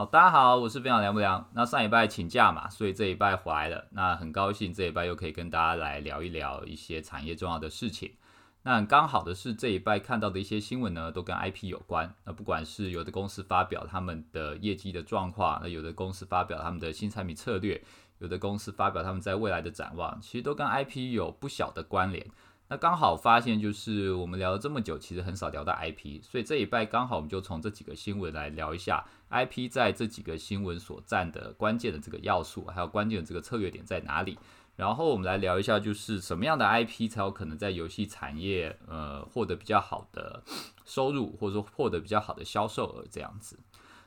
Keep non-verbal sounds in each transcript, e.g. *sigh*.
好，大家好，我是分享凉不凉。那上礼拜请假嘛，所以这一拜回来了。那很高兴这一拜又可以跟大家来聊一聊一些产业重要的事情。那刚好的是这一拜看到的一些新闻呢，都跟 IP 有关。那不管是有的公司发表他们的业绩的状况，那有的公司发表他们的新产品策略，有的公司发表他们在未来的展望，其实都跟 IP 有不小的关联。那刚好发现，就是我们聊了这么久，其实很少聊到 IP，所以这一拜刚好我们就从这几个新闻来聊一下 IP 在这几个新闻所占的关键的这个要素，还有关键的这个策略点在哪里。然后我们来聊一下，就是什么样的 IP 才有可能在游戏产业呃获得比较好的收入，或者说获得比较好的销售额这样子。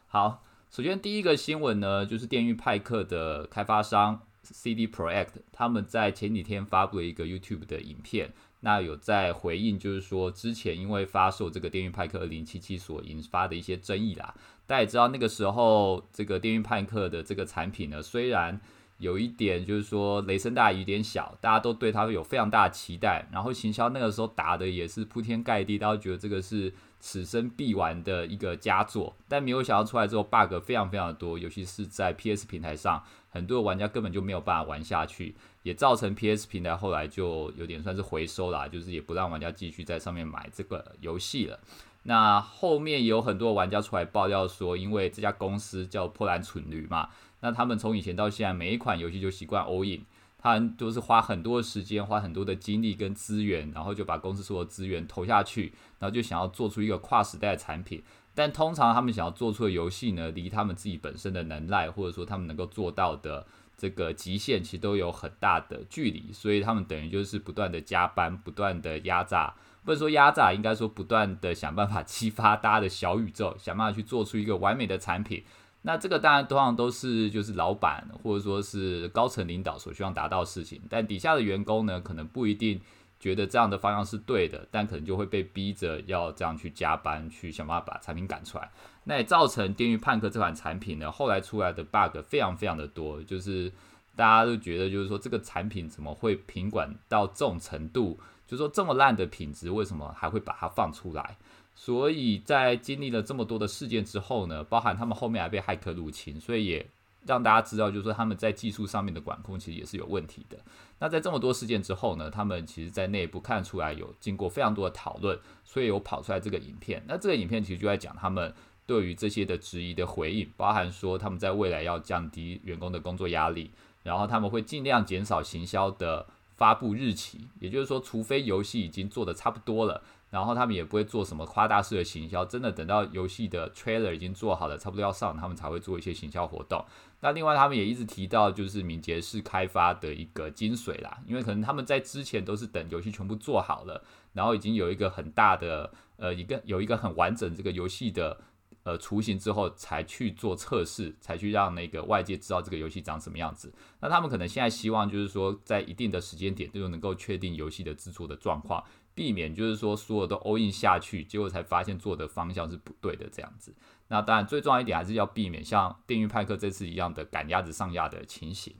好，首先第一个新闻呢，就是电狱派克的开发商 CD Projekt，他们在前几天发布了一个 YouTube 的影片。那有在回应，就是说之前因为发售这个电运派克二零七七所引发的一些争议啦。大家也知道，那个时候这个电运派克的这个产品呢，虽然有一点就是说雷声大雨点小，大家都对它有非常大的期待，然后行销那个时候打的也是铺天盖地，大家觉得这个是此生必玩的一个佳作。但没有想到出来之后，bug 非常非常的多，尤其是在 PS 平台上，很多玩家根本就没有办法玩下去。也造成 PS 平台后来就有点算是回收啦，就是也不让玩家继续在上面买这个游戏了。那后面有很多玩家出来爆料说，因为这家公司叫破烂蠢驴嘛，那他们从以前到现在每一款游戏就习惯 all in，他都是花很多时间、花很多的精力跟资源，然后就把公司所有资源投下去，然后就想要做出一个跨时代的产品。但通常他们想要做出的游戏呢，离他们自己本身的能耐，或者说他们能够做到的。这个极限其实都有很大的距离，所以他们等于就是不断的加班，不断的压榨，不是说压榨，应该说不断的想办法激发大家的小宇宙，想办法去做出一个完美的产品。那这个当然通常都是就是老板或者说是高层领导所希望达到的事情，但底下的员工呢，可能不一定。觉得这样的方向是对的，但可能就会被逼着要这样去加班，去想办法把产品赶出来。那也造成《电狱判客》这款产品呢，后来出来的 bug 非常非常的多，就是大家都觉得，就是说这个产品怎么会品管到这种程度？就说这么烂的品质，为什么还会把它放出来？所以在经历了这么多的事件之后呢，包含他们后面还被骇客入侵，所以也。让大家知道，就是说他们在技术上面的管控其实也是有问题的。那在这么多事件之后呢，他们其实在内部看出来有经过非常多的讨论，所以有跑出来这个影片。那这个影片其实就在讲他们对于这些的质疑的回应，包含说他们在未来要降低员工的工作压力，然后他们会尽量减少行销的发布日期，也就是说，除非游戏已经做的差不多了。然后他们也不会做什么夸大式的行销，真的等到游戏的 trailer 已经做好了，差不多要上，他们才会做一些行销活动。那另外他们也一直提到，就是敏捷式开发的一个精髓啦，因为可能他们在之前都是等游戏全部做好了，然后已经有一个很大的呃一个有一个很完整这个游戏的呃雏形之后，才去做测试，才去让那个外界知道这个游戏长什么样子。那他们可能现在希望就是说，在一定的时间点就能够确定游戏的制作的状况。避免就是说所有都 all in 下去，结果才发现做的方向是不对的这样子。那当然最重要一点还是要避免像电运派克这次一样的赶鸭子上架的情形。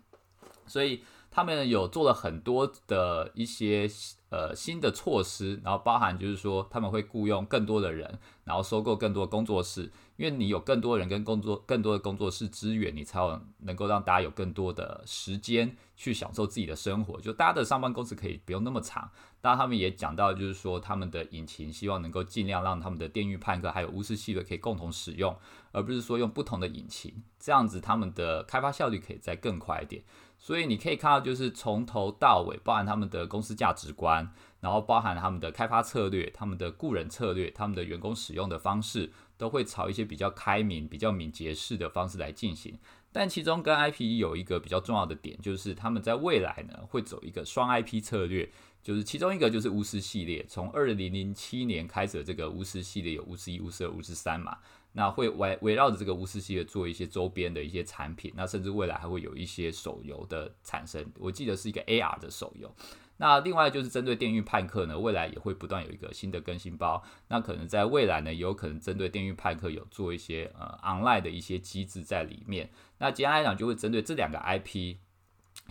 所以他们有做了很多的一些呃新的措施，然后包含就是说他们会雇佣更多的人，然后收购更多工作室。因为你有更多人跟工作更多的工作室资源，你才有能够让大家有更多的时间去享受自己的生活。就大家的上班工时可以不用那么长。当然，他们也讲到，就是说他们的引擎希望能够尽量让他们的电狱判客还有巫师系列可以共同使用，而不是说用不同的引擎，这样子他们的开发效率可以再更快一点。所以你可以看到，就是从头到尾，包含他们的公司价值观，然后包含他们的开发策略、他们的雇人策略、他们的员工使用的方式。都会朝一些比较开明、比较敏捷式的方式来进行，但其中跟 IP 有一个比较重要的点，就是他们在未来呢会走一个双 IP 策略，就是其中一个就是巫师系列，从二零零七年开始这个巫师系列有巫师一、巫师二、巫师三嘛，那会围围绕着这个巫师系列做一些周边的一些产品，那甚至未来还会有一些手游的产生，我记得是一个 AR 的手游。那另外就是针对电运派克呢，未来也会不断有一个新的更新包。那可能在未来呢，也有可能针对电运派克有做一些呃 online 的一些机制在里面。那简单来讲，就会针对这两个 IP，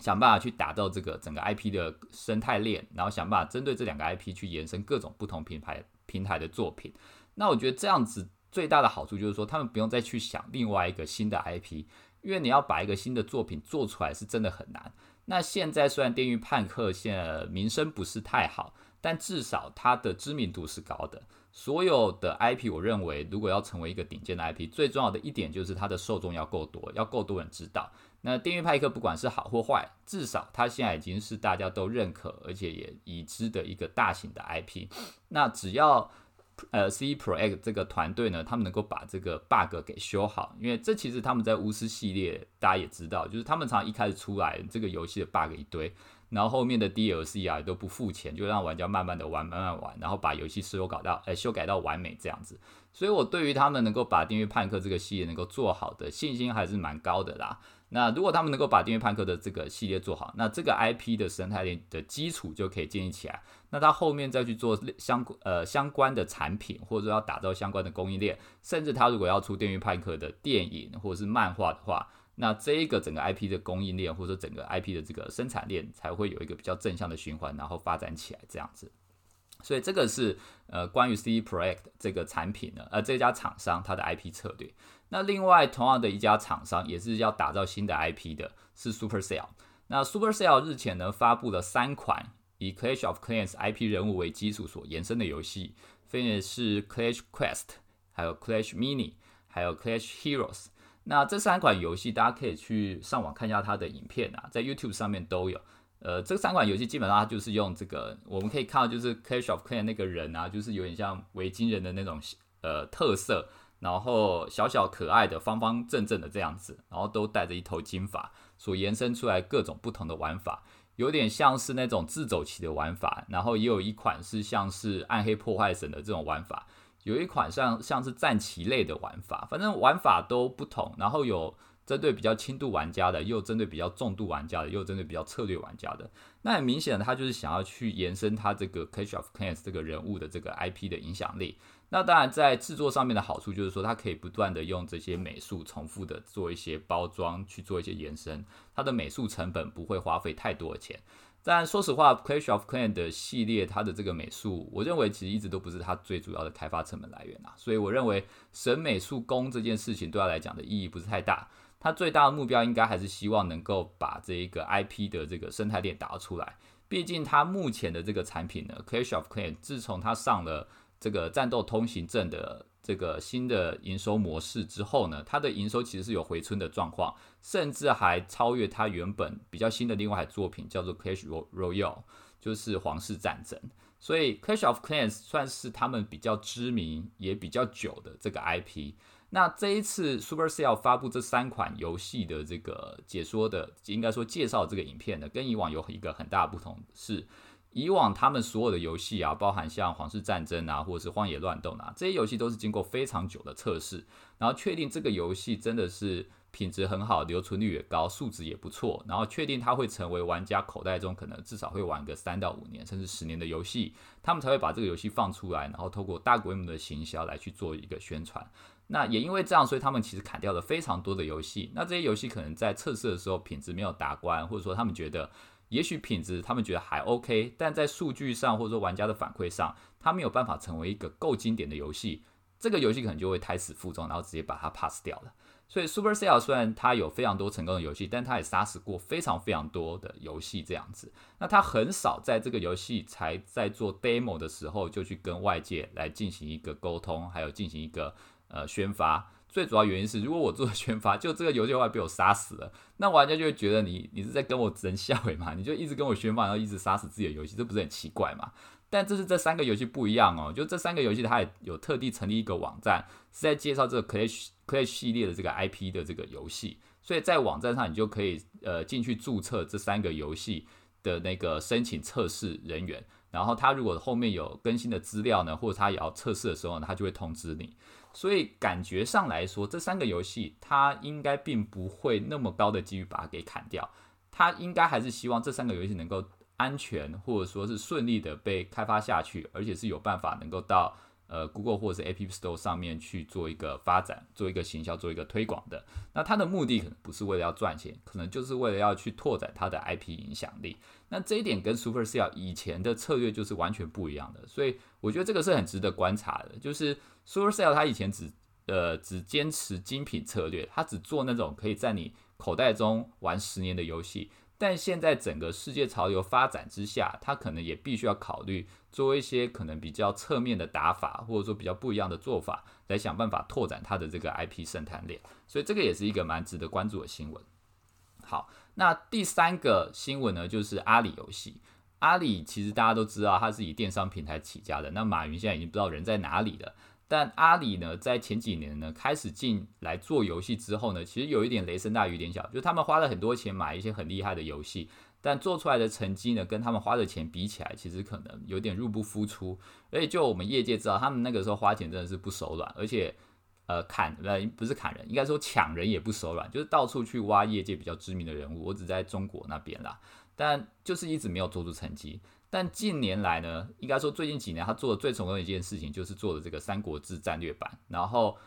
想办法去打造这个整个 IP 的生态链，然后想办法针对这两个 IP 去延伸各种不同品牌平台的作品。那我觉得这样子最大的好处就是说，他们不用再去想另外一个新的 IP，因为你要把一个新的作品做出来是真的很难。那现在虽然《电锯判客》现在名声不是太好，但至少它的知名度是高的。所有的 IP，我认为如果要成为一个顶尖的 IP，最重要的一点就是它的受众要够多，要够多人知道。那《电锯派克》不管是好或坏，至少它现在已经是大家都认可而且也已知的一个大型的 IP。那只要呃，C Project 这个团队呢，他们能够把这个 bug 给修好，因为这其实他们在巫师系列，大家也知道，就是他们常一开始出来这个游戏的 bug 一堆，然后后面的 DLC 啊都不付钱，就让玩家慢慢的玩，慢慢玩，然后把游戏修改到，呃，修改到完美这样子。所以我对于他们能够把《电锯判客》这个系列能够做好的信心还是蛮高的啦。那如果他们能够把《电锯判客》的这个系列做好，那这个 IP 的生态链的基础就可以建立起来。那他后面再去做相呃相关的产品，或者说要打造相关的供应链，甚至他如果要出《电锯判客》的电影或者是漫画的话，那这一个整个 IP 的供应链或者整个 IP 的这个生产链才会有一个比较正向的循环，然后发展起来这样子。所以这个是呃关于 C Project 这个产品呢，呃这家厂商它的 IP 策略。那另外，同样的一家厂商也是要打造新的 IP 的，是 Supercell。那 Supercell 日前呢发布了三款以 Clash of Clans IP 人物为基础所延伸的游戏，分别是 Clash Quest、还有 Clash Mini、还有 Clash Heroes。那这三款游戏大家可以去上网看一下它的影片啊，在 YouTube 上面都有。呃，这三款游戏基本上就是用这个，我们可以看到就是 Clash of Clans 那个人啊，就是有点像维京人的那种呃特色。然后小小可爱的方方正正的这样子，然后都带着一头金发，所延伸出来各种不同的玩法，有点像是那种自走棋的玩法，然后也有一款是像是暗黑破坏神的这种玩法，有一款像像是战棋类的玩法，反正玩法都不同，然后有针对比较轻度玩家的，又针对比较重度玩家的，又针对比较策略玩家的。那很明显的，他就是想要去延伸他这个 Clash of Clans 这个人物的这个 IP 的影响力。那当然，在制作上面的好处就是说，它可以不断的用这些美术重复的做一些包装，去做一些延伸，它的美术成本不会花费太多的钱。但说实话，Clash of Clan 的系列，它的这个美术，我认为其实一直都不是它最主要的开发成本来源啊。所以我认为省美术工这件事情对他来讲的意义不是太大。他最大的目标应该还是希望能够把这一个 IP 的这个生态链打出来。毕竟他目前的这个产品呢，Clash of Clan 自从他上了。这个战斗通行证的这个新的营收模式之后呢，它的营收其实是有回春的状况，甚至还超越它原本比较新的另外一作品，叫做 Clash Royale，就是皇室战争。所以 Clash of Clans 算是他们比较知名也比较久的这个 IP。那这一次 Supercell 发布这三款游戏的这个解说的，应该说介绍这个影片呢，跟以往有一个很大的不同是。以往他们所有的游戏啊，包含像《皇室战争》啊，或者是《荒野乱斗》啊，这些游戏都是经过非常久的测试，然后确定这个游戏真的是品质很好，留存率也高，素质也不错，然后确定它会成为玩家口袋中可能至少会玩个三到五年，甚至十年的游戏，他们才会把这个游戏放出来，然后透过大规模的行销来去做一个宣传。那也因为这样，所以他们其实砍掉了非常多的游戏。那这些游戏可能在测试的时候品质没有达关，或者说他们觉得。也许品质他们觉得还 OK，但在数据上或者说玩家的反馈上，它没有办法成为一个够经典的游戏，这个游戏可能就会胎死腹中，然后直接把它 pass 掉了。所以 Supercell 虽然它有非常多成功的游戏，但它也杀死过非常非常多的游戏这样子。那它很少在这个游戏才在做 demo 的时候就去跟外界来进行一个沟通，还有进行一个呃宣发。最主要原因是，如果我做宣发，就这个游戏话被我杀死了，那玩家就会觉得你你是在跟我真笑诶嘛？你就一直跟我宣发，然后一直杀死自己的游戏，这不是很奇怪吗？但这是这三个游戏不一样哦，就这三个游戏它也有特地成立一个网站，是在介绍这个 Clash Clash 系列的这个 IP 的这个游戏，所以在网站上你就可以呃进去注册这三个游戏的那个申请测试人员，然后他如果后面有更新的资料呢，或者他也要测试的时候呢，他就会通知你。所以感觉上来说，这三个游戏它应该并不会那么高的几率把它给砍掉，它应该还是希望这三个游戏能够安全或者说是顺利的被开发下去，而且是有办法能够到呃 Google 或者是 App Store 上面去做一个发展、做一个行销、做一个推广的。那它的目的可能不是为了要赚钱，可能就是为了要去拓展它的 IP 影响力。那这一点跟 Supercell 以前的策略就是完全不一样的，所以我觉得这个是很值得观察的，就是。Supercell 它以前只呃只坚持精品策略，它只做那种可以在你口袋中玩十年的游戏。但现在整个世界潮流发展之下，它可能也必须要考虑做一些可能比较侧面的打法，或者说比较不一样的做法，来想办法拓展它的这个 IP 生态链。所以这个也是一个蛮值得关注的新闻。好，那第三个新闻呢，就是阿里游戏。阿里其实大家都知道，它是以电商平台起家的。那马云现在已经不知道人在哪里了。但阿里呢，在前几年呢，开始进来做游戏之后呢，其实有一点雷声大雨点小，就他们花了很多钱买一些很厉害的游戏，但做出来的成绩呢，跟他们花的钱比起来，其实可能有点入不敷出。而且就我们业界知道，他们那个时候花钱真的是不手软，而且呃砍呃不是砍人，应该说抢人也不手软，就是到处去挖业界比较知名的人物。我只在中国那边啦，但就是一直没有做出成绩。但近年来呢，应该说最近几年，他做的最成功的一件事情，就是做的这个《三国志战略版》。然后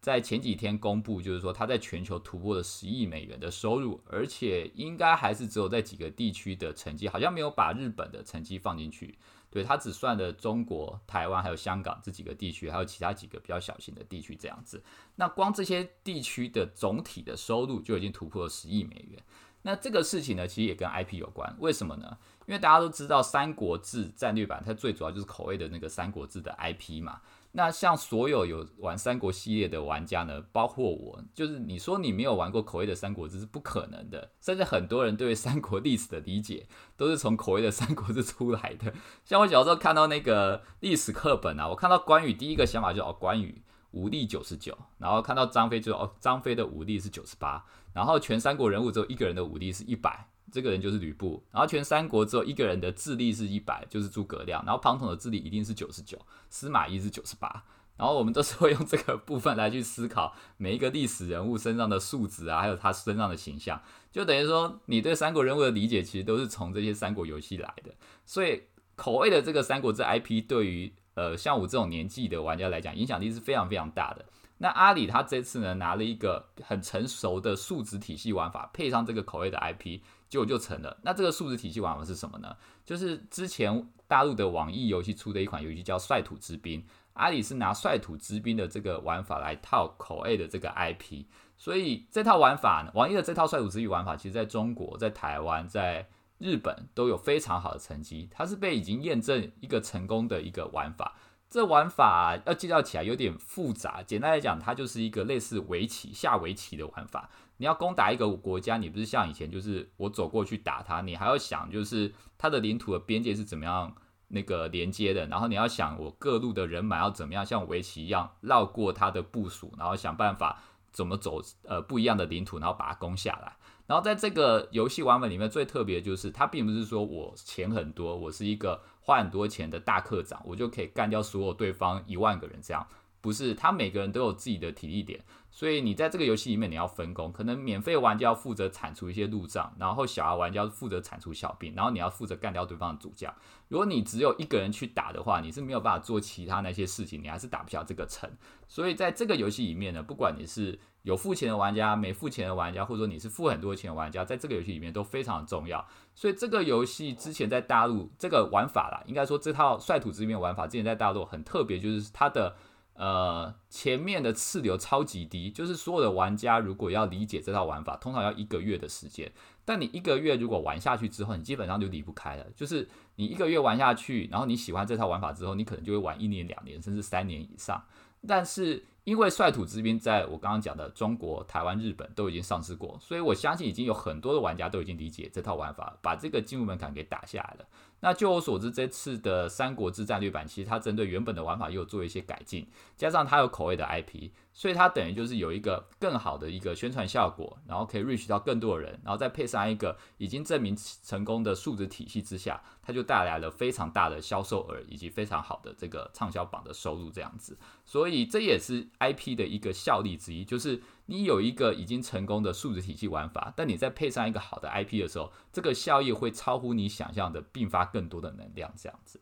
在前几天公布，就是说他在全球突破了十亿美元的收入，而且应该还是只有在几个地区的成绩，好像没有把日本的成绩放进去。对他只算了中国、台湾还有香港这几个地区，还有其他几个比较小型的地区这样子。那光这些地区的总体的收入就已经突破了十亿美元。那这个事情呢，其实也跟 IP 有关，为什么呢？因为大家都知道《三国志战略版》，它最主要就是口味的那个《三国志》的 IP 嘛。那像所有有玩三国系列的玩家呢，包括我，就是你说你没有玩过口味的《三国志》是不可能的。甚至很多人对三国历史的理解，都是从口味的《三国 *laughs* 志》出来的。像我小时候看到那个历史课本啊，我看到关羽第一个想法就哦，关羽武力九十九，然后看到张飞就哦，张飞的武力是九十八，然后全三国人物只有一个人的武力是一百。这个人就是吕布，然后全三国只有一个人的智力是一百，就是诸葛亮，然后庞统的智力一定是九十九，司马懿是九十八，然后我们都是会用这个部分来去思考每一个历史人物身上的素质啊，还有他身上的形象，就等于说你对三国人物的理解其实都是从这些三国游戏来的，所以口味的这个三国志 IP 对于呃像我这种年纪的玩家来讲，影响力是非常非常大的。那阿里他这次呢拿了一个很成熟的数值体系玩法，配上这个口味的 IP。就就成了。那这个数字体系玩法是什么呢？就是之前大陆的网易游戏出的一款游戏叫《率土之滨》，阿里是拿《率土之滨》的这个玩法来套口 A 的这个 IP，所以这套玩法，网易的这套《率土之滨》玩法，其实在中国、在台湾、在日本都有非常好的成绩。它是被已经验证一个成功的一个玩法。这玩法要介绍起来有点复杂，简单来讲，它就是一个类似围棋下围棋的玩法。你要攻打一个国家，你不是像以前，就是我走过去打他，你还要想，就是它的领土的边界是怎么样那个连接的，然后你要想我各路的人马要怎么样像围棋一样绕过它的部署，然后想办法怎么走呃不一样的领土，然后把它攻下来。然后在这个游戏玩法里面最特别的就是，它并不是说我钱很多，我是一个花很多钱的大课长，我就可以干掉所有对方一万个人这样，不是，他每个人都有自己的体力点。所以你在这个游戏里面，你要分工，可能免费玩家要负责铲除一些路障，然后小额玩家负责铲除小兵，然后你要负责干掉对方的主将。如果你只有一个人去打的话，你是没有办法做其他那些事情，你还是打不下这个城。所以在这个游戏里面呢，不管你是有付钱的玩家、没付钱的玩家，或者说你是付很多钱的玩家，在这个游戏里面都非常重要。所以这个游戏之前在大陆这个玩法啦，应该说这套率土之滨玩法之前在大陆很特别，就是它的。呃，前面的次流超级低，就是所有的玩家如果要理解这套玩法，通常要一个月的时间。但你一个月如果玩下去之后，你基本上就离不开了。就是你一个月玩下去，然后你喜欢这套玩法之后，你可能就会玩一年、两年，甚至三年以上。但是因为率土之滨在我刚刚讲的中国、台湾、日本都已经上市过，所以我相信已经有很多的玩家都已经理解这套玩法，把这个进入门槛给打下来了。那据我所知，这次的《三国志战略版》其实它针对原本的玩法又做一些改进，加上它有口味的 IP，所以它等于就是有一个更好的一个宣传效果，然后可以 reach 到更多的人，然后再配上一个已经证明成功的数值体系之下，它就带来了非常大的销售额以及非常好的这个畅销榜的收入这样子。所以这也是 IP 的一个效力之一，就是。你有一个已经成功的数字体系玩法，但你再配上一个好的 IP 的时候，这个效益会超乎你想象的，并发更多的能量。这样子，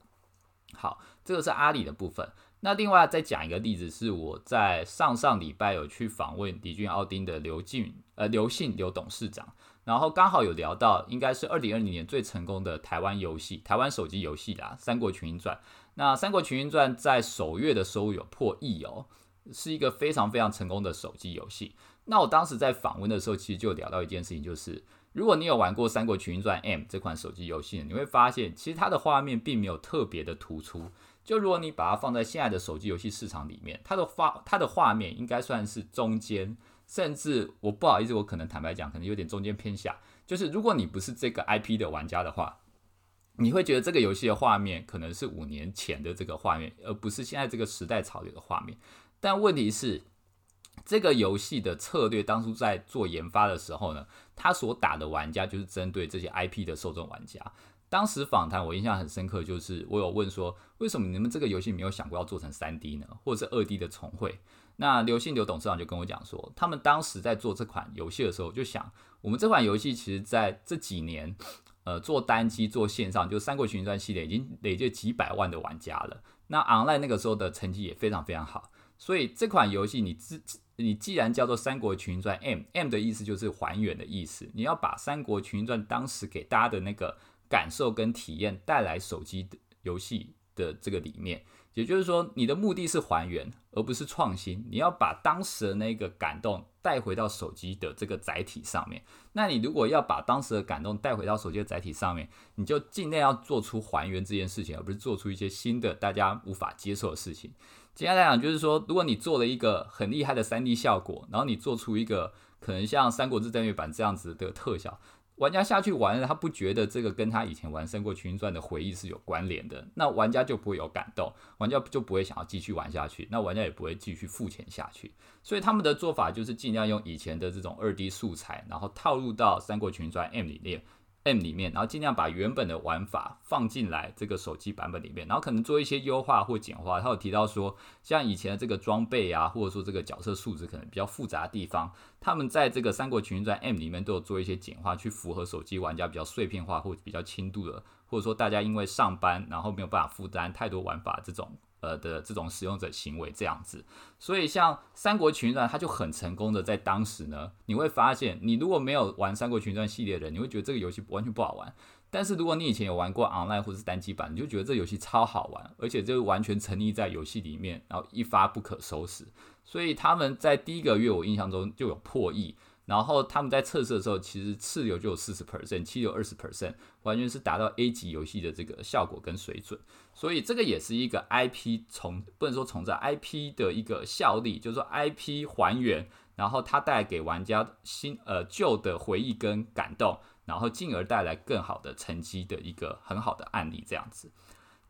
好，这个是阿里的部分。那另外再讲一个例子，是我在上上礼拜有去访问迪俊奥丁的刘进呃刘信刘董事长，然后刚好有聊到，应该是二零二零年最成功的台湾游戏，台湾手机游戏啦，《三国群英传》。那《三国群英传》在首月的收入有破亿哦。是一个非常非常成功的手机游戏。那我当时在访问的时候，其实就聊到一件事情，就是如果你有玩过《三国群英传 M》这款手机游戏，你会发现其实它的画面并没有特别的突出。就如果你把它放在现在的手机游戏市场里面，它的画它的画面应该算是中间，甚至我不好意思，我可能坦白讲，可能有点中间偏下。就是如果你不是这个 IP 的玩家的话，你会觉得这个游戏的画面可能是五年前的这个画面，而不是现在这个时代潮流的画面。但问题是，这个游戏的策略当初在做研发的时候呢，他所打的玩家就是针对这些 IP 的受众玩家。当时访谈我印象很深刻，就是我有问说，为什么你们这个游戏没有想过要做成三 D 呢，或者是二 D 的重绘？那刘信刘董事长就跟我讲说，他们当时在做这款游戏的时候，就想我们这款游戏其实在这几年，呃，做单机做线上，就《三国群英传》系列已经累计几百万的玩家了。那 online 那个时候的成绩也非常非常好，所以这款游戏你自你既然叫做《三国群英传》M，M 的意思就是还原的意思，你要把《三国群英传》当时给大家的那个。感受跟体验带来手机的游戏的这个理念，也就是说，你的目的是还原，而不是创新。你要把当时的那个感动带回到手机的这个载体上面。那你如果要把当时的感动带回到手机的载体上面，你就尽量要做出还原这件事情，而不是做出一些新的大家无法接受的事情。简单来讲，就是说，如果你做了一个很厉害的三 D 效果，然后你做出一个可能像《三国志战略版》这样子的特效。玩家下去玩了，他不觉得这个跟他以前玩《三国群英传》的回忆是有关联的，那玩家就不会有感动，玩家就不会想要继续玩下去，那玩家也不会继续付钱下去。所以他们的做法就是尽量用以前的这种二 D 素材，然后套入到《三国群英传 M》里面。M 里面，然后尽量把原本的玩法放进来这个手机版本里面，然后可能做一些优化或简化。他有提到说，像以前的这个装备啊，或者说这个角色数值可能比较复杂的地方，他们在这个《三国群英传 M》里面都有做一些简化，去符合手机玩家比较碎片化或比较轻度的，或者说大家因为上班然后没有办法负担太多玩法这种。呃的这种使用者行为这样子，所以像《三国群传》它就很成功的在当时呢，你会发现，你如果没有玩《三国群传》系列的人，你会觉得这个游戏完全不好玩。但是如果你以前有玩过 online 或是单机版，你就觉得这游戏超好玩，而且就完全沉溺在游戏里面，然后一发不可收拾。所以他们在第一个月，我印象中就有破亿。然后他们在测试的时候，其实次流就有四十 percent，七流二十 percent，完全是达到 A 级游戏的这个效果跟水准。所以这个也是一个 IP 从不能说从这 IP 的一个效力，就是说 IP 还原，然后它带给玩家新呃旧的回忆跟感动，然后进而带来更好的成绩的一个很好的案例这样子。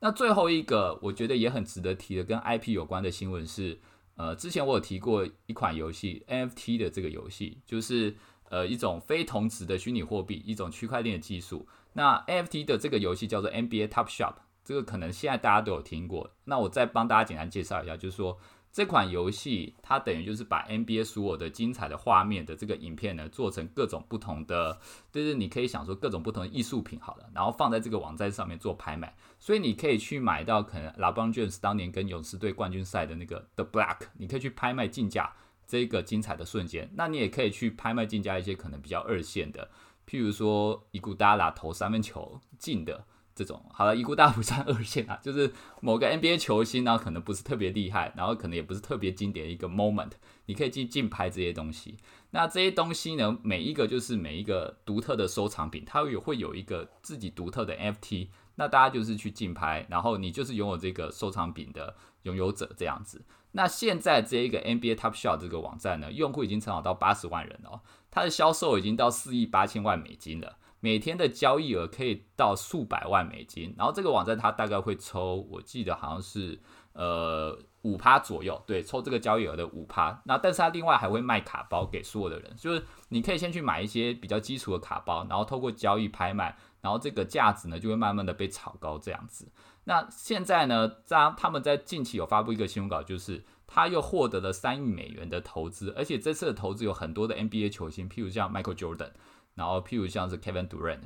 那最后一个我觉得也很值得提的跟 IP 有关的新闻是。呃，之前我有提过一款游戏 NFT 的这个游戏，就是呃一种非同质的虚拟货币，一种区块链的技术。那 NFT 的这个游戏叫做 NBA Top Shop，这个可能现在大家都有听过。那我再帮大家简单介绍一下，就是说。这款游戏它等于就是把 NBA 所有的精彩的画面的这个影片呢，做成各种不同的，就是你可以想说各种不同的艺术品好了，然后放在这个网站上面做拍卖，所以你可以去买到可能 LeBron James 当年跟勇士队冠军赛的那个 The Black，你可以去拍卖竞价这个精彩的瞬间。那你也可以去拍卖竞价一些可能比较二线的，譬如说伊古达拉投三分球进的。这种好了，一股大不算二线啊，*laughs* 就是某个 NBA 球星，然后可能不是特别厉害，然后可能也不是特别经典的一个 moment，你可以进竞拍这些东西。那这些东西呢，每一个就是每一个独特的收藏品，它有会有一个自己独特的 FT，那大家就是去竞拍，然后你就是拥有这个收藏品的拥有者这样子。那现在这一个 NBA Top Shot 这个网站呢，用户已经成长到八十万人了，它的销售已经到四亿八千万美金了。每天的交易额可以到数百万美金，然后这个网站它大概会抽，我记得好像是呃五趴左右，对，抽这个交易额的五趴。那但是它另外还会卖卡包给所有的人，就是你可以先去买一些比较基础的卡包，然后透过交易拍卖，然后这个价值呢就会慢慢的被炒高这样子。那现在呢，在他们在近期有发布一个新闻稿，就是他又获得了三亿美元的投资，而且这次的投资有很多的 NBA 球星，譬如像 Michael Jordan。然后，譬如像是 Kevin Durant，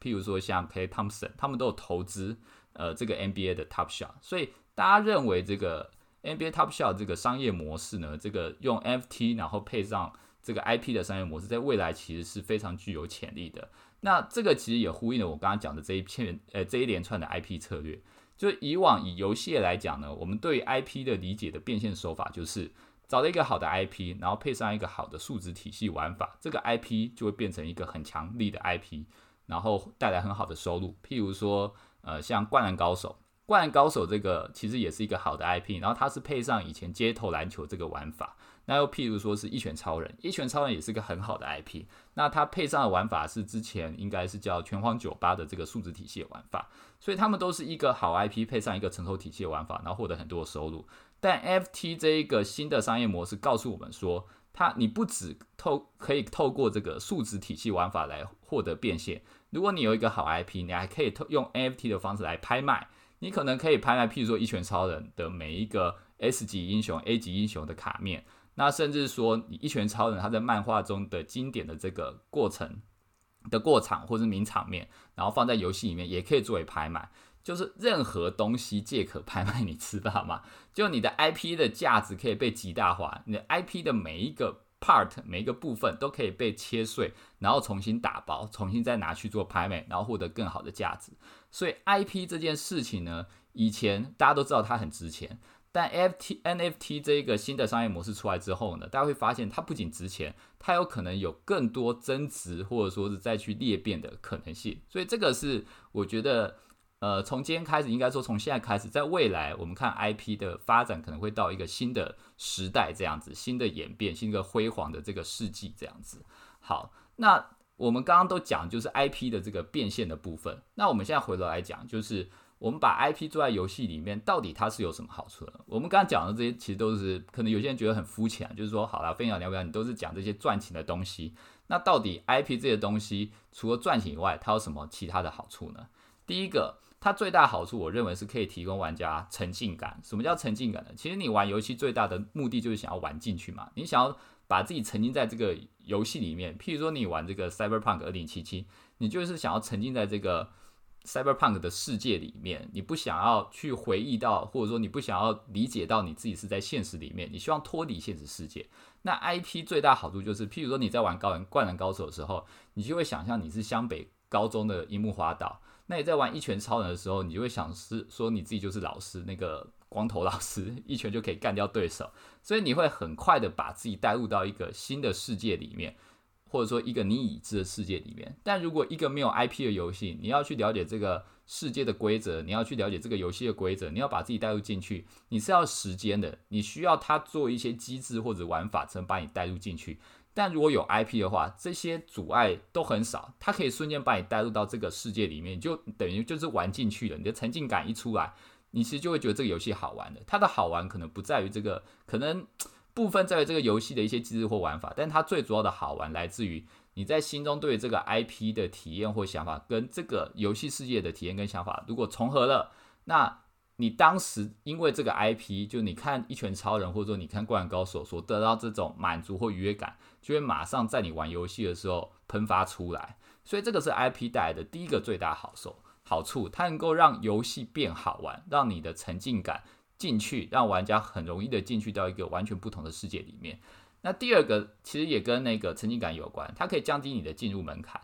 譬如说像 K Thompson，他们都有投资呃这个 NBA 的 Top Shot，所以大家认为这个 NBA Top Shot 这个商业模式呢，这个用 FT 然后配上这个 IP 的商业模式，在未来其实是非常具有潜力的。那这个其实也呼应了我刚刚讲的这一片呃这一连串的 IP 策略。就以往以游戏来讲呢，我们对 IP 的理解的变现手法就是。找了一个好的 IP，然后配上一个好的数值体系玩法，这个 IP 就会变成一个很强力的 IP，然后带来很好的收入。譬如说，呃，像《灌篮高手》，《灌篮高手》这个其实也是一个好的 IP，然后它是配上以前街头篮球这个玩法。那又譬如说是一拳超人，一拳超人也是个很好的 IP，那它配上的玩法是之前应该是叫拳皇九八的这个数值体系玩法，所以他们都是一个好 IP 配上一个成熟体系的玩法，然后获得很多的收入。但 FT 这一个新的商业模式告诉我们说，它你不只透可以透过这个数值体系玩法来获得变现，如果你有一个好 IP，你还可以透用 NFT 的方式来拍卖，你可能可以拍卖，譬如说一拳超人的每一个 S 级英雄、A 级英雄的卡面。那甚至说，一拳超人他在漫画中的经典的这个过程的过场或者名场面，然后放在游戏里面也可以作为拍卖，就是任何东西皆可拍卖，你知道吗？就你的 IP 的价值可以被极大化，你的 IP 的每一个 part 每一个部分都可以被切碎，然后重新打包，重新再拿去做拍卖，然后获得更好的价值。所以 IP 这件事情呢，以前大家都知道它很值钱。但 F T N F T 这一个新的商业模式出来之后呢，大家会发现它不仅值钱，它有可能有更多增值或者说是再去裂变的可能性。所以这个是我觉得，呃，从今天开始，应该说从现在开始，在未来我们看 I P 的发展可能会到一个新的时代，这样子，新的演变，新的辉煌的这个世纪这样子。好，那我们刚刚都讲就是 I P 的这个变现的部分，那我们现在回头来讲就是。我们把 IP 做在游戏里面，到底它是有什么好处的？我们刚刚讲的这些，其实都是可能有些人觉得很肤浅，就是说，好了，分享聊不聊，你都是讲这些赚钱的东西。那到底 IP 这些东西，除了赚钱以外，它有什么其他的好处呢？第一个，它最大好处，我认为是可以提供玩家沉浸感。什么叫沉浸感呢？其实你玩游戏最大的目的就是想要玩进去嘛，你想要把自己沉浸在这个游戏里面。譬如说，你玩这个 Cyberpunk 二零七七，你就是想要沉浸在这个。Cyberpunk 的世界里面，你不想要去回忆到，或者说你不想要理解到你自己是在现实里面，你希望脱离现实世界。那 IP 最大好处就是，譬如说你在玩《高人灌篮高手》的时候，你就会想象你是湘北高中的樱木花道；那你在玩《一拳超人》的时候，你就会想是说你自己就是老师，那个光头老师，一拳就可以干掉对手。所以你会很快的把自己带入到一个新的世界里面。或者说一个你已知的世界里面，但如果一个没有 IP 的游戏，你要去了解这个世界的规则，你要去了解这个游戏的规则，你要把自己带入进去，你是要时间的，你需要它做一些机制或者玩法才能把你带入进去。但如果有 IP 的话，这些阻碍都很少，它可以瞬间把你带入到这个世界里面，就等于就是玩进去了。你的沉浸感一出来，你其实就会觉得这个游戏好玩的。它的好玩可能不在于这个，可能。部分在于这个游戏的一些机制或玩法，但它最主要的好玩来自于你在心中对这个 IP 的体验或想法，跟这个游戏世界的体验跟想法如果重合了，那你当时因为这个 IP，就你看一拳超人或者说你看灌篮高手所得到这种满足或愉悦感，就会马上在你玩游戏的时候喷发出来。所以这个是 IP 带来的第一个最大好受好处，它能够让游戏变好玩，让你的沉浸感。进去让玩家很容易的进去到一个完全不同的世界里面。那第二个其实也跟那个沉浸感有关，它可以降低你的进入门槛。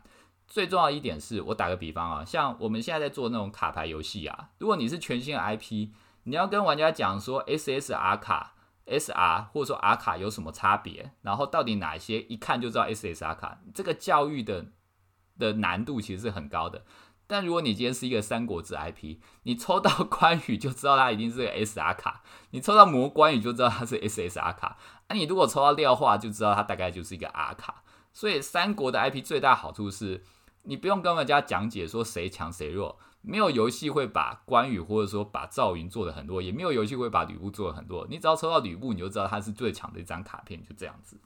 最重要一点是我打个比方啊，像我们现在在做那种卡牌游戏啊，如果你是全新的 IP，你要跟玩家讲说 SSR 卡、SR 或者说 R 卡有什么差别，然后到底哪些一看就知道 SSR 卡，这个教育的的难度其实是很高的。但如果你今天是一个三国志 IP，你抽到 *laughs* 关羽就知道他一定是个 SR 卡，你抽到魔关羽就知道他是 SSR 卡，那你如果抽到廖化就知道他大概就是一个 R 卡。所以三国的 IP 最大好处是，你不用跟人家讲解说谁强谁弱，没有游戏会把关羽或者说把赵云做的很多，也没有游戏会把吕布做的很多，你只要抽到吕布，你就知道他是最强的一张卡片，就这样子。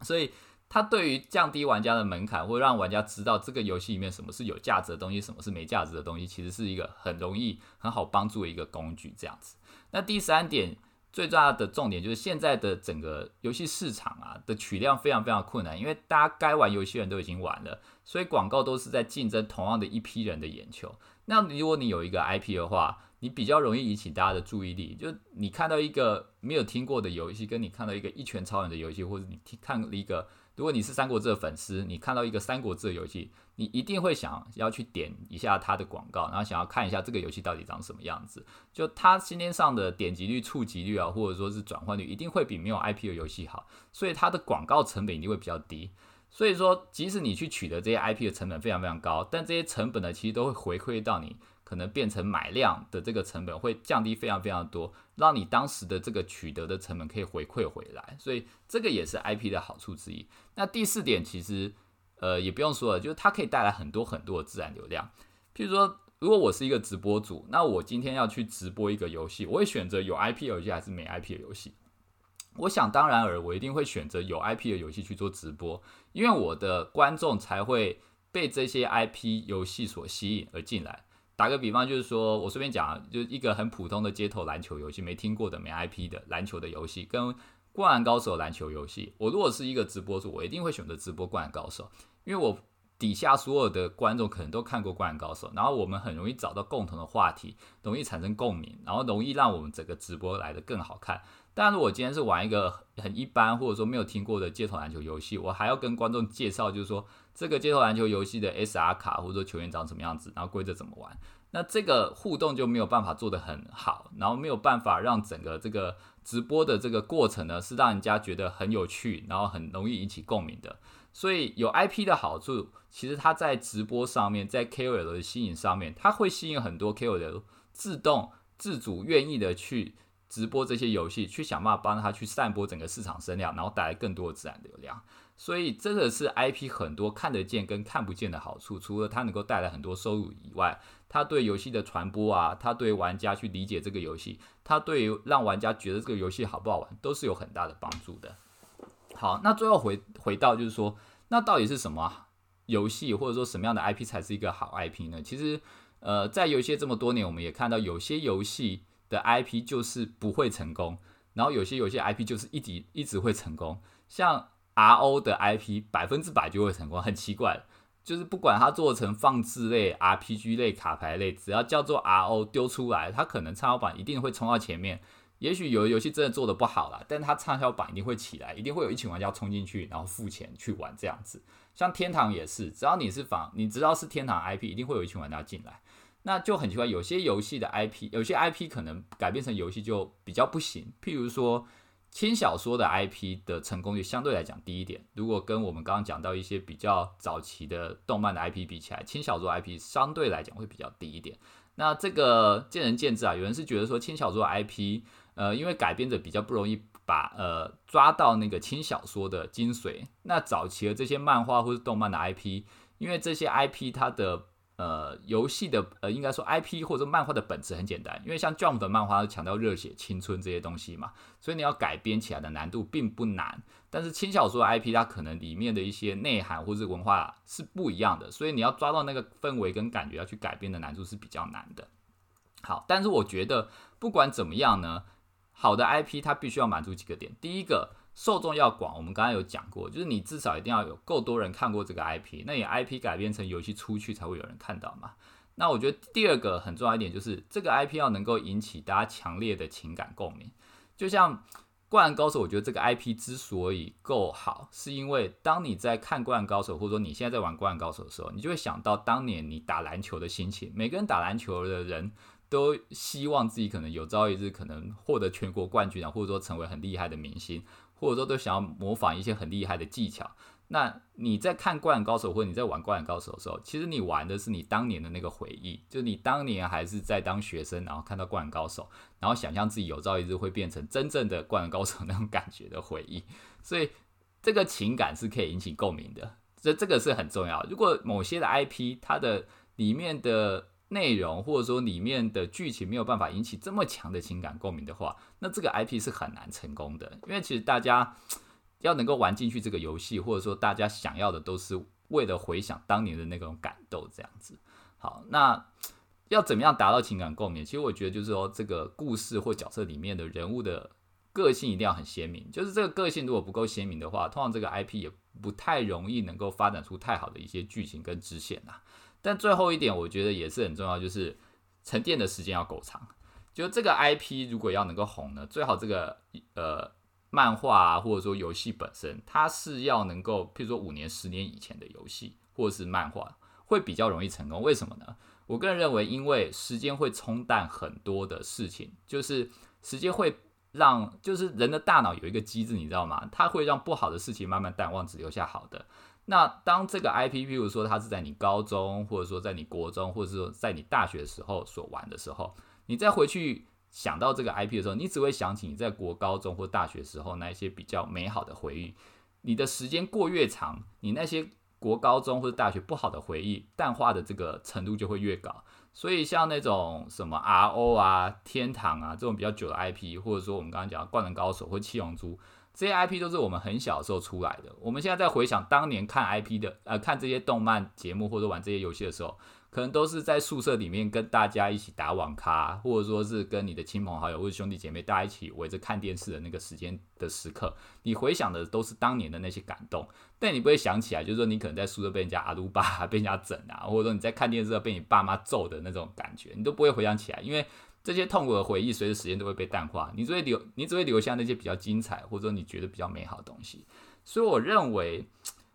所以。它对于降低玩家的门槛，或让玩家知道这个游戏里面什么是有价值的东西，什么是没价值的东西，其实是一个很容易、很好帮助的一个工具。这样子。那第三点最重要的重点就是，现在的整个游戏市场啊的取量非常非常困难，因为大家该玩游戏的人都已经玩了，所以广告都是在竞争同样的一批人的眼球。那如果你有一个 IP 的话，你比较容易引起大家的注意力。就你看到一个没有听过的游戏，跟你看到一个一拳超人的游戏，或者你看了一个如果你是《三国志》的粉丝，你看到一个《三国志》的游戏，你一定会想要去点一下它的广告，然后想要看一下这个游戏到底长什么样子。就它今天上的点击率、触及率啊，或者说是转换率，一定会比没有 IP 的游戏好，所以它的广告成本一定会比较低。所以说，即使你去取得这些 IP 的成本非常非常高，但这些成本呢，其实都会回馈到你可能变成买量的这个成本会降低非常非常多，让你当时的这个取得的成本可以回馈回来。所以这个也是 IP 的好处之一。那第四点其实呃也不用说了，就是它可以带来很多很多的自然流量。譬如说，如果我是一个直播主，那我今天要去直播一个游戏，我会选择有 IP 游戏还是没 IP 的游戏？我想当然尔，我一定会选择有 IP 的游戏去做直播，因为我的观众才会被这些 IP 游戏所吸引而进来。打个比方，就是说我随便讲，就一个很普通的街头篮球游戏，没听过的、没 IP 的篮球的游戏，跟《灌篮高手》篮球游戏。我如果是一个直播主，我一定会选择直播《灌篮高手》，因为我底下所有的观众可能都看过《灌篮高手》，然后我们很容易找到共同的话题，容易产生共鸣，然后容易让我们整个直播来的更好看。但如果今天是玩一个很一般或者说没有听过的街头篮球游戏，我还要跟观众介绍，就是说这个街头篮球游戏的 SR 卡或者说球员长什么样子，然后规则怎么玩，那这个互动就没有办法做得很好，然后没有办法让整个这个直播的这个过程呢是让人家觉得很有趣，然后很容易引起共鸣的。所以有 IP 的好处，其实它在直播上面，在 KOL 的吸引上面，它会吸引很多 KOL 自动自主愿意的去。直播这些游戏，去想办法帮他去散播整个市场声量，然后带来更多的自然流量。所以这个是 IP 很多看得见跟看不见的好处。除了它能够带来很多收入以外，它对游戏的传播啊，它对玩家去理解这个游戏，它对让玩家觉得这个游戏好不好玩，都是有很大的帮助的。好，那最后回回到就是说，那到底是什么游戏，或者说什么样的 IP 才是一个好 IP 呢？其实，呃，在游戏这么多年，我们也看到有些游戏。的 IP 就是不会成功，然后有些有些 IP 就是一直一直会成功，像 RO 的 IP 百分之百就会成功，很奇怪，就是不管它做成放置类、RPG 类、卡牌类，只要叫做 RO 丢出来，它可能畅销榜一定会冲到前面。也许有的游戏真的做的不好了，但它畅销榜一定会起来，一定会有一群玩家冲进去，然后付钱去玩这样子。像天堂也是，只要你是仿，你知道是天堂 IP，一定会有一群玩家进来。那就很奇怪，有些游戏的 IP，有些 IP 可能改编成游戏就比较不行。譬如说轻小说的 IP 的成功率相对来讲低一点。如果跟我们刚刚讲到一些比较早期的动漫的 IP 比起来，轻小说 IP 相对来讲会比较低一点。那这个见仁见智啊，有人是觉得说轻小说 IP，呃，因为改编者比较不容易把呃抓到那个轻小说的精髓。那早期的这些漫画或者动漫的 IP，因为这些 IP 它的呃，游戏的呃，应该说 IP 或者漫画的本质很简单，因为像 Jump 的漫画强调热血、青春这些东西嘛，所以你要改编起来的难度并不难。但是轻小说 IP 它可能里面的一些内涵或者文化是不一样的，所以你要抓到那个氛围跟感觉要去改编的难度是比较难的。好，但是我觉得不管怎么样呢，好的 IP 它必须要满足几个点，第一个。受众要广，我们刚刚有讲过，就是你至少一定要有够多人看过这个 IP，那你 IP 改编成游戏出去才会有人看到嘛。那我觉得第二个很重要一点就是这个 IP 要能够引起大家强烈的情感共鸣。就像《灌篮高手》，我觉得这个 IP 之所以够好，是因为当你在看《灌篮高手》，或者说你现在在玩《灌篮高手》的时候，你就会想到当年你打篮球的心情。每个人打篮球的人都希望自己可能有朝一日可能获得全国冠军啊，或者说成为很厉害的明星。或者说都想要模仿一些很厉害的技巧，那你在看《灌篮高手》或者你在玩《灌篮高手》的时候，其实你玩的是你当年的那个回忆，就是你当年还是在当学生，然后看到《灌篮高手》，然后想象自己有朝一日会变成真正的《灌篮高手》那种感觉的回忆，所以这个情感是可以引起共鸣的，这这个是很重要。如果某些的 IP 它的里面的内容或者说里面的剧情没有办法引起这么强的情感共鸣的话，那这个 IP 是很难成功的。因为其实大家要能够玩进去这个游戏，或者说大家想要的都是为了回想当年的那种感动这样子。好，那要怎么样达到情感共鸣？其实我觉得就是说，这个故事或角色里面的人物的个性一定要很鲜明。就是这个个性如果不够鲜明的话，通常这个 IP 也不太容易能够发展出太好的一些剧情跟支线呐。但最后一点，我觉得也是很重要，就是沉淀的时间要够长。就这个 IP 如果要能够红呢，最好这个呃漫画啊，或者说游戏本身，它是要能够，譬如说五年、十年以前的游戏或者是漫画，会比较容易成功。为什么呢？我个人认为，因为时间会冲淡很多的事情，就是时间会让，就是人的大脑有一个机制，你知道吗？它会让不好的事情慢慢淡忘，只留下好的。那当这个 IP，譬如说它是在你高中，或者说在你国中，或者说在你大学的时候所玩的时候，你再回去想到这个 IP 的时候，你只会想起你在国高中或大学时候那一些比较美好的回忆。你的时间过越长，你那些国高中或者大学不好的回忆淡化的这个程度就会越高。所以像那种什么 RO 啊、天堂啊这种比较久的 IP，或者说我们刚刚讲灌篮高手或七龙珠。这些 IP 都是我们很小的时候出来的。我们现在在回想当年看 IP 的，呃，看这些动漫节目或者玩这些游戏的时候，可能都是在宿舍里面跟大家一起打网咖，或者说是跟你的亲朋好友或者兄弟姐妹大家一起围着看电视的那个时间的时刻。你回想的都是当年的那些感动，但你不会想起来，就是说你可能在宿舍被人家阿鲁巴 *laughs* 被人家整啊，或者说你在看电视被你爸妈揍的那种感觉，你都不会回想起来，因为。这些痛苦的回忆，随着时间都会被淡化，你只会留，你只会留下那些比较精彩，或者说你觉得比较美好的东西。所以我认为，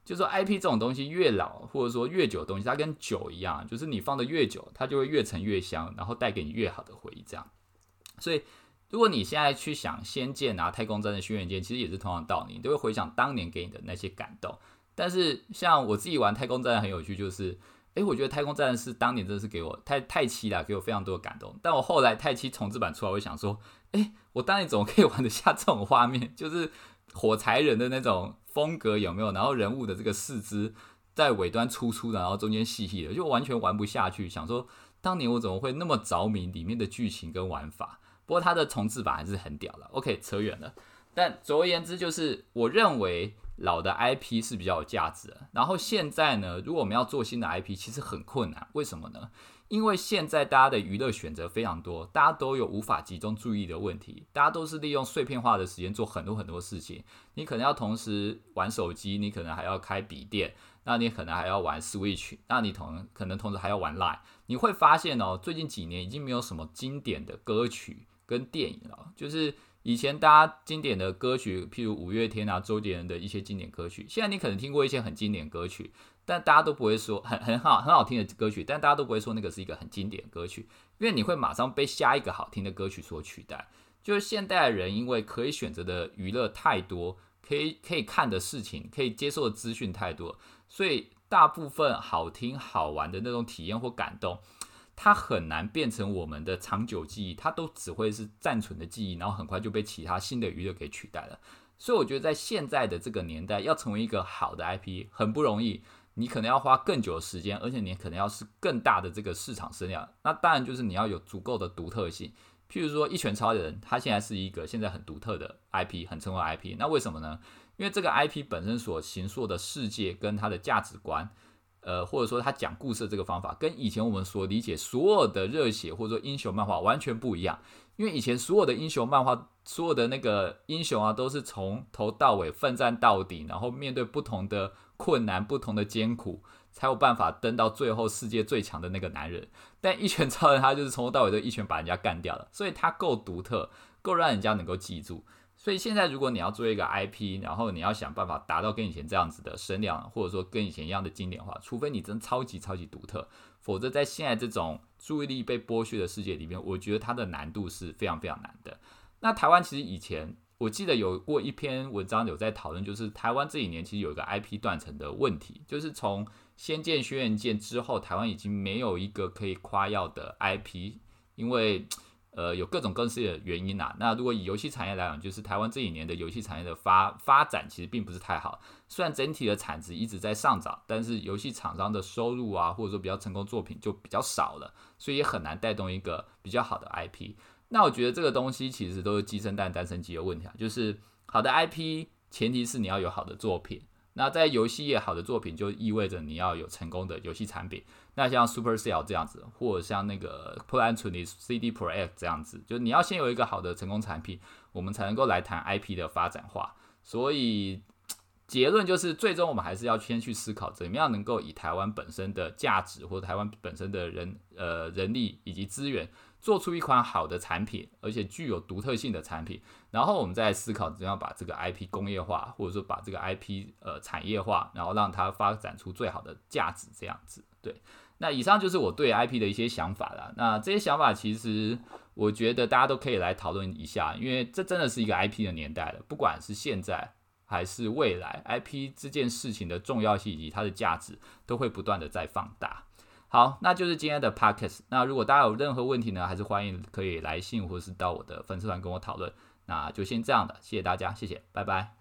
就说 IP 这种东西越老，或者说越久的东西，它跟酒一样，就是你放的越久，它就会越陈越香，然后带给你越好的回忆。这样。所以，如果你现在去想《仙剑》啊，《太空战的轩辕剑》，其实也是同样道理，你都会回想当年给你的那些感动。但是，像我自己玩《太空战》很有趣，就是。诶，我觉得《太空战士》当年真的是给我太太七了，给我非常多的感动。但我后来太七重置版出来，我想说，诶，我当年怎么可以玩得下这种画面？就是火柴人的那种风格有没有？然后人物的这个四肢在尾端粗粗的，然后中间细细的，就完全玩不下去。想说，当年我怎么会那么着迷里面的剧情跟玩法？不过它的重置版还是很屌的。OK，扯远了。但总而言之，就是我认为。老的 IP 是比较有价值的，然后现在呢，如果我们要做新的 IP，其实很困难。为什么呢？因为现在大家的娱乐选择非常多，大家都有无法集中注意的问题，大家都是利用碎片化的时间做很多很多事情。你可能要同时玩手机，你可能还要开笔电，那你可能还要玩 Switch，那你同可能同时还要玩 Line。你会发现哦，最近几年已经没有什么经典的歌曲跟电影了，就是。以前大家经典的歌曲，譬如五月天啊、周杰伦的一些经典歌曲，现在你可能听过一些很经典歌曲，但大家都不会说很很好很好听的歌曲，但大家都不会说那个是一个很经典歌曲，因为你会马上被下一个好听的歌曲所取代。就是现代人因为可以选择的娱乐太多，可以可以看的事情，可以接受的资讯太多，所以大部分好听好玩的那种体验或感动。它很难变成我们的长久记忆，它都只会是暂存的记忆，然后很快就被其他新的娱乐给取代了。所以我觉得在现在的这个年代，要成为一个好的 IP 很不容易，你可能要花更久的时间，而且你可能要是更大的这个市场声量。那当然就是你要有足够的独特性。譬如说《一拳超人》，它现在是一个现在很独特的 IP，很成功的 IP。那为什么呢？因为这个 IP 本身所形塑的世界跟它的价值观。呃，或者说他讲故事的这个方法，跟以前我们所理解所有的热血或者说英雄漫画完全不一样。因为以前所有的英雄漫画，所有的那个英雄啊，都是从头到尾奋战到底，然后面对不同的困难、不同的艰苦，才有办法登到最后世界最强的那个男人。但一拳超人他就是从头到尾都一拳把人家干掉了，所以他够独特，够让人家能够记住。所以现在，如果你要做一个 IP，然后你要想办法达到跟以前这样子的声量，或者说跟以前一样的经典化，除非你真超级超级独特，否则在现在这种注意力被剥削的世界里面，我觉得它的难度是非常非常难的。那台湾其实以前我记得有过一篇文章有在讨论，就是台湾这几年其实有一个 IP 断层的问题，就是从《仙剑》《轩辕剑》之后，台湾已经没有一个可以夸耀的 IP，因为。呃，有各种各式的原因呐。那如果以游戏产业来讲，就是台湾这几年的游戏产业的发发展其实并不是太好。虽然整体的产值一直在上涨，但是游戏厂商的收入啊，或者说比较成功作品就比较少了，所以也很难带动一个比较好的 IP。那我觉得这个东西其实都是鸡生蛋，蛋生鸡的问题啊。就是好的 IP，前提是你要有好的作品。那在游戏业好的作品，就意味着你要有成功的游戏产品。那像 Supercell 这样子，或者像那个 p l a n t 的 CD p r o x 这样子，就你要先有一个好的成功产品，我们才能够来谈 IP 的发展化。所以结论就是，最终我们还是要先去思考，怎么样能够以台湾本身的价值或者台湾本身的人呃人力以及资源，做出一款好的产品，而且具有独特性的产品，然后我们再思考怎样把这个 IP 工业化，或者说把这个 IP 呃产业化，然后让它发展出最好的价值，这样子。对，那以上就是我对 IP 的一些想法了。那这些想法其实我觉得大家都可以来讨论一下，因为这真的是一个 IP 的年代了，不管是现在还是未来，IP 这件事情的重要性以及它的价值都会不断的在放大。好，那就是今天的 podcast。那如果大家有任何问题呢，还是欢迎可以来信或是到我的粉丝团跟我讨论。那就先这样的，谢谢大家，谢谢，拜拜。